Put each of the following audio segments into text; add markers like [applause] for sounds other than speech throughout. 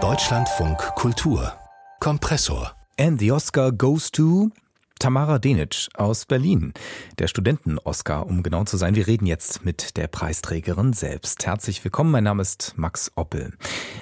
Deutschlandfunk Kultur. Kompressor. And the Oscar goes to Tamara Denic aus Berlin, der Studenten-Oscar, um genau zu sein. Wir reden jetzt mit der Preisträgerin selbst. Herzlich willkommen, mein Name ist Max Oppel.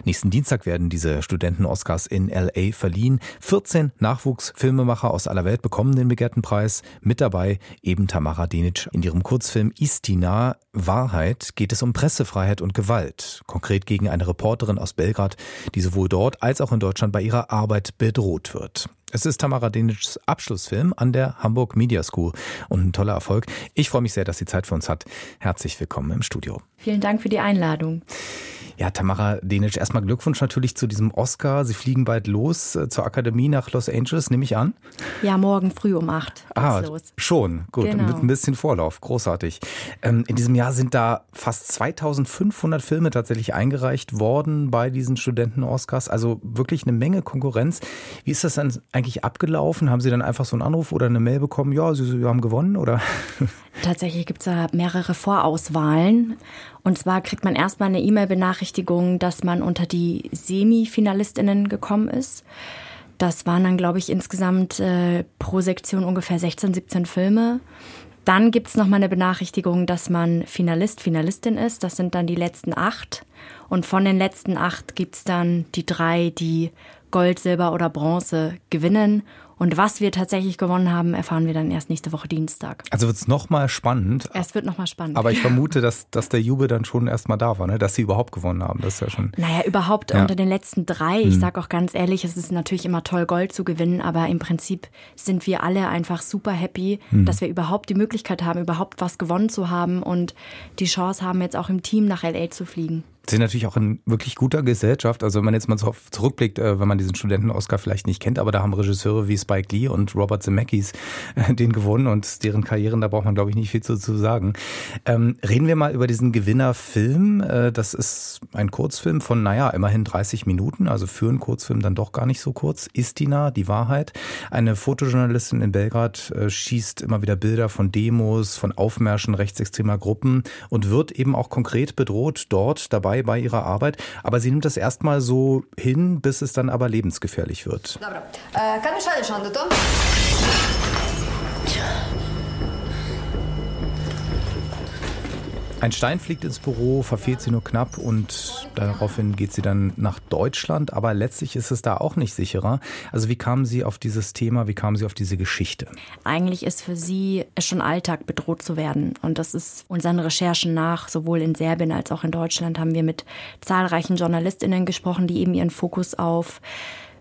Nächsten Dienstag werden diese Studenten-Oscars in L.A. verliehen. 14 Nachwuchsfilmemacher aus aller Welt bekommen den begehrten Preis. Mit dabei eben Tamara Denic. In ihrem Kurzfilm Istina Wahrheit geht es um Pressefreiheit und Gewalt. Konkret gegen eine Reporterin aus Belgrad, die sowohl dort als auch in Deutschland bei ihrer Arbeit bedroht wird. Es ist Tamara Denics Abschlussfilm an der Hamburg Media School und ein toller Erfolg. Ich freue mich sehr, dass sie Zeit für uns hat. Herzlich willkommen im Studio. Vielen Dank für die Einladung. Ja, Tamara Denic, erstmal Glückwunsch natürlich zu diesem Oscar. Sie fliegen bald los äh, zur Akademie nach Los Angeles, nehme ich an? Ja, morgen früh um acht. Ah, los. schon. Gut, genau. mit ein bisschen Vorlauf. Großartig. Ähm, in diesem Jahr sind da fast 2500 Filme tatsächlich eingereicht worden bei diesen Studenten-Oscars. Also wirklich eine Menge Konkurrenz. Wie ist das dann eigentlich abgelaufen? Haben Sie dann einfach so einen Anruf oder eine Mail bekommen? Ja, Sie, Sie haben gewonnen oder? [laughs] Tatsächlich gibt es da mehrere Vorauswahlen. Und zwar kriegt man erstmal eine E-Mail-Benachrichtigung, dass man unter die Semifinalistinnen gekommen ist. Das waren dann, glaube ich, insgesamt äh, pro Sektion ungefähr 16, 17 Filme. Dann gibt es nochmal eine Benachrichtigung, dass man Finalist, Finalistin ist. Das sind dann die letzten acht. Und von den letzten acht gibt es dann die drei, die Gold, Silber oder Bronze gewinnen. Und was wir tatsächlich gewonnen haben, erfahren wir dann erst nächste Woche Dienstag. Also wird es nochmal spannend. Es wird nochmal spannend. Aber ich vermute, dass, dass der Jubel dann schon erstmal da war, ne? dass sie überhaupt gewonnen haben. Das ist ja schon. Naja, überhaupt ja. unter den letzten drei. Ich hm. sage auch ganz ehrlich, es ist natürlich immer toll, Gold zu gewinnen, aber im Prinzip sind wir alle einfach super happy, hm. dass wir überhaupt die Möglichkeit haben, überhaupt was gewonnen zu haben und die Chance haben, jetzt auch im Team nach LA zu fliegen sind natürlich auch in wirklich guter Gesellschaft. Also wenn man jetzt mal zurückblickt, äh, wenn man diesen Studenten-Oscar vielleicht nicht kennt, aber da haben Regisseure wie Spike Lee und Robert Zemeckis äh, den gewonnen und deren Karrieren, da braucht man glaube ich nicht viel zu, zu sagen. Ähm, reden wir mal über diesen Gewinnerfilm. Äh, das ist ein Kurzfilm von, naja, immerhin 30 Minuten, also für einen Kurzfilm dann doch gar nicht so kurz. Istina, die Wahrheit. Eine Fotojournalistin in Belgrad schießt immer wieder Bilder von Demos, von Aufmärschen rechtsextremer Gruppen und wird eben auch konkret bedroht dort dabei dabei bei ihrer Arbeit, aber sie nimmt das erstmal so hin, bis es dann aber lebensgefährlich wird. Dobra. E, kann Ein Stein fliegt ins Büro, verfehlt sie nur knapp und daraufhin geht sie dann nach Deutschland. Aber letztlich ist es da auch nicht sicherer. Also wie kamen Sie auf dieses Thema, wie kamen Sie auf diese Geschichte? Eigentlich ist für sie schon Alltag bedroht zu werden. Und das ist unseren Recherchen nach, sowohl in Serbien als auch in Deutschland, haben wir mit zahlreichen JournalistInnen gesprochen, die eben ihren Fokus auf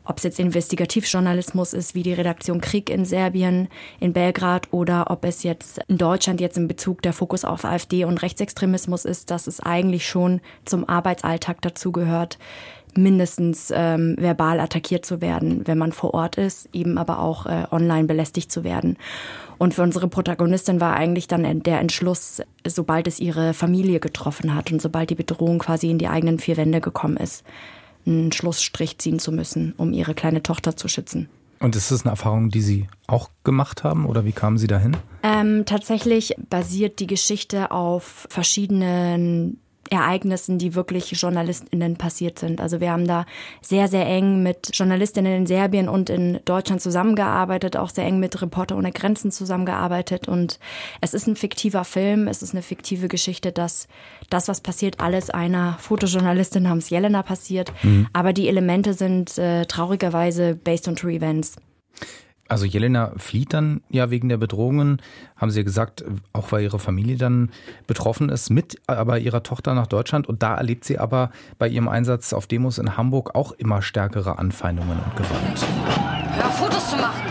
ob es jetzt Investigativjournalismus ist, wie die Redaktion Krieg in Serbien, in Belgrad, oder ob es jetzt in Deutschland jetzt in Bezug der Fokus auf AfD und Rechtsextremismus ist, dass es eigentlich schon zum Arbeitsalltag dazugehört, mindestens ähm, verbal attackiert zu werden, wenn man vor Ort ist, eben aber auch äh, online belästigt zu werden. Und für unsere Protagonistin war eigentlich dann der Entschluss, sobald es ihre Familie getroffen hat und sobald die Bedrohung quasi in die eigenen vier Wände gekommen ist, einen Schlussstrich ziehen zu müssen, um ihre kleine Tochter zu schützen. Und ist das eine Erfahrung, die Sie auch gemacht haben oder wie kamen Sie dahin? Ähm, tatsächlich basiert die Geschichte auf verschiedenen Ereignissen, die wirklich JournalistInnen passiert sind. Also wir haben da sehr, sehr eng mit JournalistInnen in Serbien und in Deutschland zusammengearbeitet, auch sehr eng mit Reporter ohne Grenzen zusammengearbeitet. Und es ist ein fiktiver Film, es ist eine fiktive Geschichte, dass das, was passiert, alles einer Fotojournalistin namens Jelena passiert. Mhm. Aber die Elemente sind äh, traurigerweise based on true events. Also Jelena flieht dann ja wegen der Bedrohungen, haben Sie ja gesagt, auch weil ihre Familie dann betroffen ist, mit aber ihrer Tochter nach Deutschland. Und da erlebt sie aber bei ihrem Einsatz auf Demos in Hamburg auch immer stärkere Anfeindungen und Gewalt. Hör Fotos zu machen!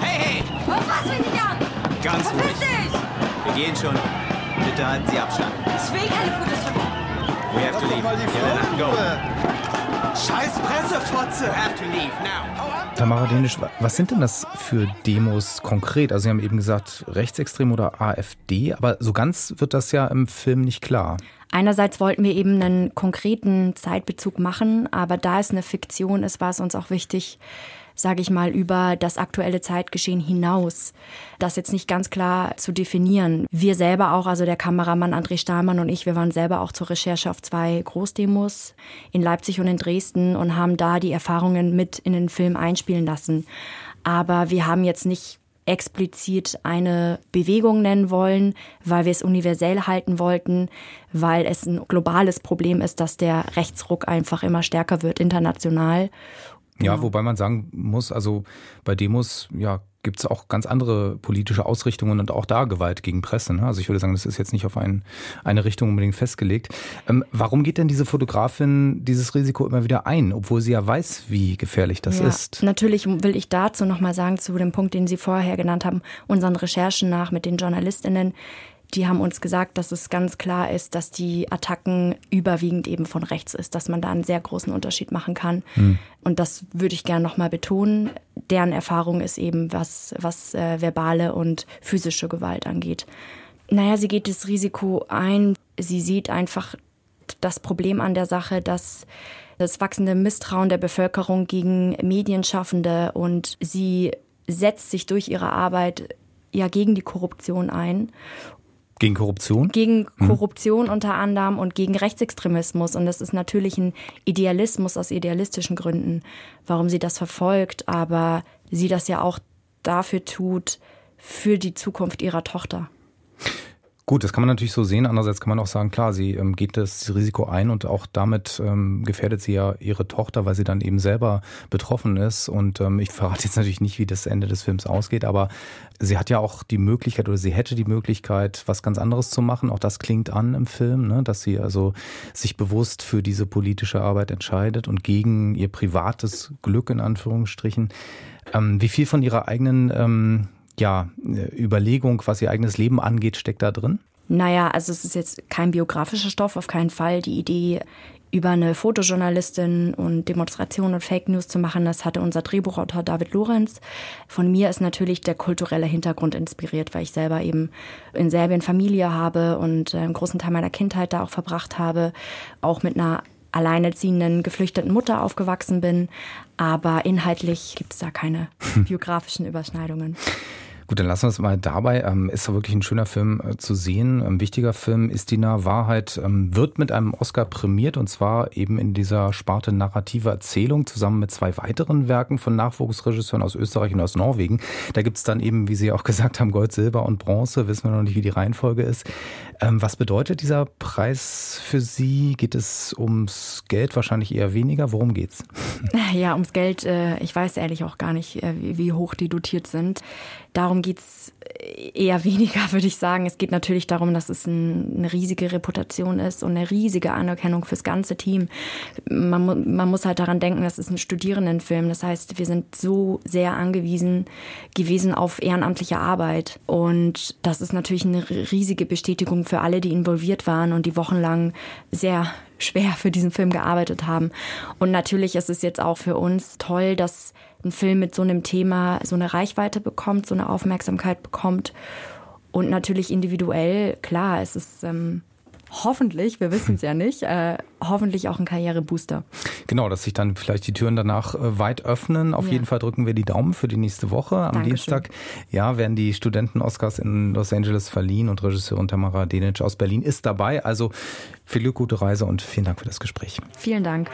Hey, hey! Was fass mich nicht an! Ganz Verpiss ruhig. dich! Wir gehen schon. Bitte halten Sie Abstand. Ich will keine Fotos von dir. We have to leave. Jelena, go. Scheiß Pressefotze! You have to leave now. Tamara Dänisch, was sind denn das für Demos konkret? Also Sie haben eben gesagt Rechtsextrem oder AfD, aber so ganz wird das ja im Film nicht klar. Einerseits wollten wir eben einen konkreten Zeitbezug machen, aber da es eine Fiktion ist, war es uns auch wichtig, sage ich mal, über das aktuelle Zeitgeschehen hinaus. Das jetzt nicht ganz klar zu definieren. Wir selber auch, also der Kameramann André Stahlmann und ich, wir waren selber auch zur Recherche auf zwei Großdemos in Leipzig und in Dresden und haben da die Erfahrungen mit in den Film einspielen lassen. Aber wir haben jetzt nicht explizit eine Bewegung nennen wollen, weil wir es universell halten wollten, weil es ein globales Problem ist, dass der Rechtsruck einfach immer stärker wird international ja, wobei man sagen muss, also bei Demos, ja, gibt es auch ganz andere politische Ausrichtungen und auch da Gewalt gegen Presse. Ne? Also ich würde sagen, das ist jetzt nicht auf ein, eine Richtung unbedingt festgelegt. Ähm, warum geht denn diese Fotografin dieses Risiko immer wieder ein, obwohl sie ja weiß, wie gefährlich das ja, ist? Natürlich will ich dazu nochmal sagen, zu dem Punkt, den Sie vorher genannt haben, unseren Recherchen nach mit den JournalistInnen, die haben uns gesagt, dass es ganz klar ist, dass die Attacken überwiegend eben von rechts ist, dass man da einen sehr großen Unterschied machen kann. Mhm. Und das würde ich gerne nochmal betonen. Deren Erfahrung ist eben, was, was äh, verbale und physische Gewalt angeht. Naja, sie geht das Risiko ein. Sie sieht einfach das Problem an der Sache, dass das wachsende Misstrauen der Bevölkerung gegen Medienschaffende und sie setzt sich durch ihre Arbeit ja gegen die Korruption ein gegen Korruption? Gegen mhm. Korruption mhm. unter anderem und gegen Rechtsextremismus. Und das ist natürlich ein Idealismus aus idealistischen Gründen, warum sie das verfolgt, aber sie das ja auch dafür tut, für die Zukunft ihrer Tochter. Gut, das kann man natürlich so sehen. Andererseits kann man auch sagen, klar, sie ähm, geht das Risiko ein und auch damit ähm, gefährdet sie ja ihre Tochter, weil sie dann eben selber betroffen ist. Und ähm, ich verrate jetzt natürlich nicht, wie das Ende des Films ausgeht, aber sie hat ja auch die Möglichkeit oder sie hätte die Möglichkeit, was ganz anderes zu machen. Auch das klingt an im Film, ne? dass sie also sich bewusst für diese politische Arbeit entscheidet und gegen ihr privates Glück in Anführungsstrichen. Ähm, wie viel von ihrer eigenen ähm, ja, Überlegung, was ihr eigenes Leben angeht, steckt da drin? Naja, also es ist jetzt kein biografischer Stoff, auf keinen Fall. Die Idee, über eine Fotojournalistin und Demonstrationen und Fake News zu machen, das hatte unser Drehbuchautor David Lorenz. Von mir ist natürlich der kulturelle Hintergrund inspiriert, weil ich selber eben in Serbien Familie habe und einen großen Teil meiner Kindheit da auch verbracht habe, auch mit einer alleinerziehenden, geflüchteten Mutter aufgewachsen bin. Aber inhaltlich gibt es da keine [laughs] biografischen Überschneidungen. Gut, dann lassen wir es mal dabei. Ähm, ist doch wirklich ein schöner Film äh, zu sehen. Ein wichtiger Film ist die nahe Wahrheit, ähm, wird mit einem Oscar prämiert und zwar eben in dieser Sparte narrative Erzählung zusammen mit zwei weiteren Werken von Nachwuchsregisseuren aus Österreich und aus Norwegen. Da gibt's dann eben, wie Sie auch [laughs] gesagt haben, Gold, Silber und Bronze. Wissen wir noch nicht, wie die Reihenfolge ist. Ähm, was bedeutet dieser Preis für Sie? Geht es ums Geld? Wahrscheinlich eher weniger. Worum geht's? [laughs] Ja, ums Geld. Äh, ich weiß ehrlich auch gar nicht, äh, wie hoch die dotiert sind. Darum geht's eher [laughs] weniger, würde ich sagen. Es geht natürlich darum, dass es ein, eine riesige Reputation ist und eine riesige Anerkennung fürs ganze Team. Man, man muss halt daran denken, das ist ein Studierendenfilm. Das heißt, wir sind so sehr angewiesen gewesen auf ehrenamtliche Arbeit. Und das ist natürlich eine riesige Bestätigung für alle, die involviert waren und die wochenlang sehr schwer für diesen Film gearbeitet haben. Und natürlich ist es jetzt auch für uns toll, dass ein Film mit so einem Thema so eine Reichweite bekommt, so eine Aufmerksamkeit bekommt. Und natürlich individuell, klar, es ist ähm, hoffentlich, wir wissen es ja nicht, äh, hoffentlich auch ein Karrierebooster. Genau, dass sich dann vielleicht die Türen danach äh, weit öffnen. Auf ja. jeden Fall drücken wir die Daumen für die nächste Woche. Am Dankeschön. Dienstag ja, werden die Studenten-Oscars in Los Angeles verliehen und Regisseurin Tamara Denic aus Berlin ist dabei. Also viel Glück, gute Reise und vielen Dank für das Gespräch. Vielen Dank.